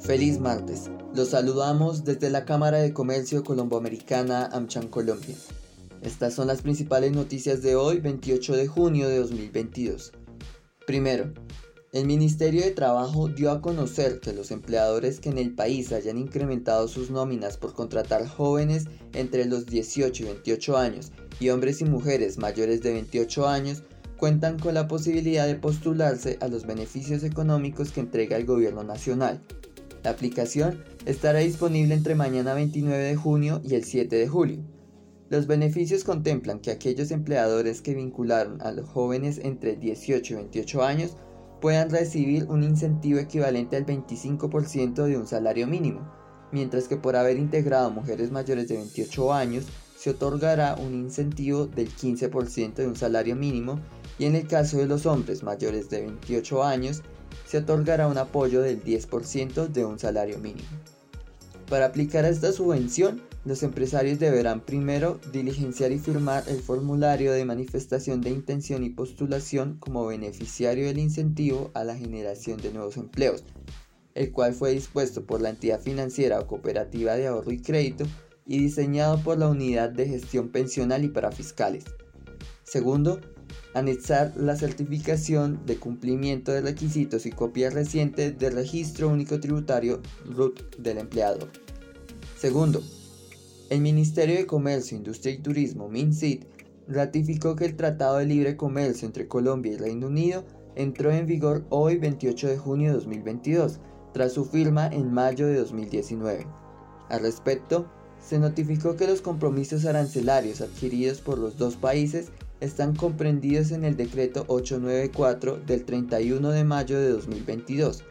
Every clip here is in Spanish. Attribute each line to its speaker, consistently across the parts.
Speaker 1: Feliz martes. Los saludamos desde la Cámara de Comercio Colomboamericana AmCham Colombia. Estas son las principales noticias de hoy, 28 de junio de 2022. Primero, el Ministerio de Trabajo dio a conocer que los empleadores que en el país hayan incrementado sus nóminas por contratar jóvenes entre los 18 y 28 años y hombres y mujeres mayores de 28 años cuentan con la posibilidad de postularse a los beneficios económicos que entrega el gobierno nacional la aplicación estará disponible entre mañana 29 de junio y el 7 de julio. Los beneficios contemplan que aquellos empleadores que vincularon a los jóvenes entre 18 y 28 años puedan recibir un incentivo equivalente al 25% de un salario mínimo, mientras que por haber integrado mujeres mayores de 28 años se otorgará un incentivo del 15% de un salario mínimo y en el caso de los hombres mayores de 28 años se otorgará un apoyo del 10% de un salario mínimo. Para aplicar esta subvención, los empresarios deberán primero diligenciar y firmar el formulario de manifestación de intención y postulación como beneficiario del incentivo a la generación de nuevos empleos, el cual fue dispuesto por la entidad financiera o cooperativa de ahorro y crédito y diseñado por la unidad de gestión pensional y para fiscales. Segundo, anexar la certificación de cumplimiento de requisitos y copia reciente del registro único tributario RUT del empleador. Segundo, el Ministerio de Comercio, Industria y Turismo, MINCIT, ratificó que el Tratado de Libre Comercio entre Colombia y Reino Unido entró en vigor hoy 28 de junio de 2022, tras su firma en mayo de 2019. Al respecto, se notificó que los compromisos arancelarios adquiridos por los dos países están comprendidos en el decreto 894 del 31 de mayo de 2022.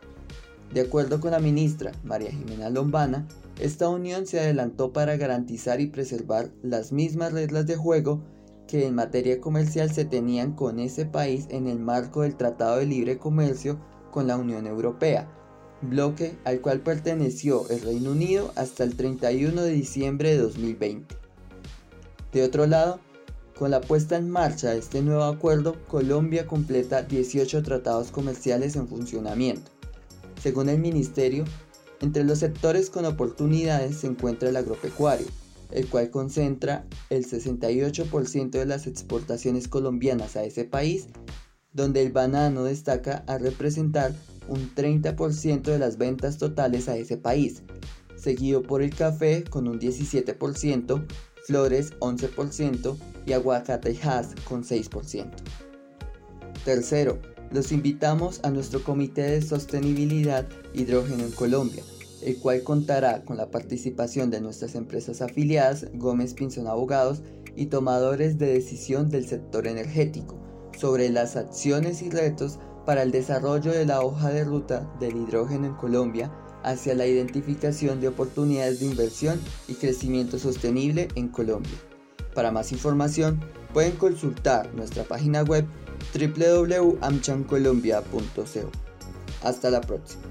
Speaker 1: De acuerdo con la ministra María Jimena Lombana, esta unión se adelantó para garantizar y preservar las mismas reglas de juego que en materia comercial se tenían con ese país en el marco del Tratado de Libre Comercio con la Unión Europea, bloque al cual perteneció el Reino Unido hasta el 31 de diciembre de 2020. De otro lado, con la puesta en marcha de este nuevo acuerdo, Colombia completa 18 tratados comerciales en funcionamiento. Según el Ministerio, entre los sectores con oportunidades se encuentra el agropecuario, el cual concentra el 68% de las exportaciones colombianas a ese país, donde el banano destaca a representar un 30% de las ventas totales a ese país, seguido por el café con un 17%, flores 11% y aguacatejas con 6%. Tercero, los invitamos a nuestro Comité de Sostenibilidad Hidrógeno en Colombia, el cual contará con la participación de nuestras empresas afiliadas Gómez Pinzón Abogados y tomadores de decisión del sector energético sobre las acciones y retos para el desarrollo de la hoja de ruta del hidrógeno en Colombia hacia la identificación de oportunidades de inversión y crecimiento sostenible en Colombia. Para más información pueden consultar nuestra página web www.amchancolombia.co. Hasta la próxima.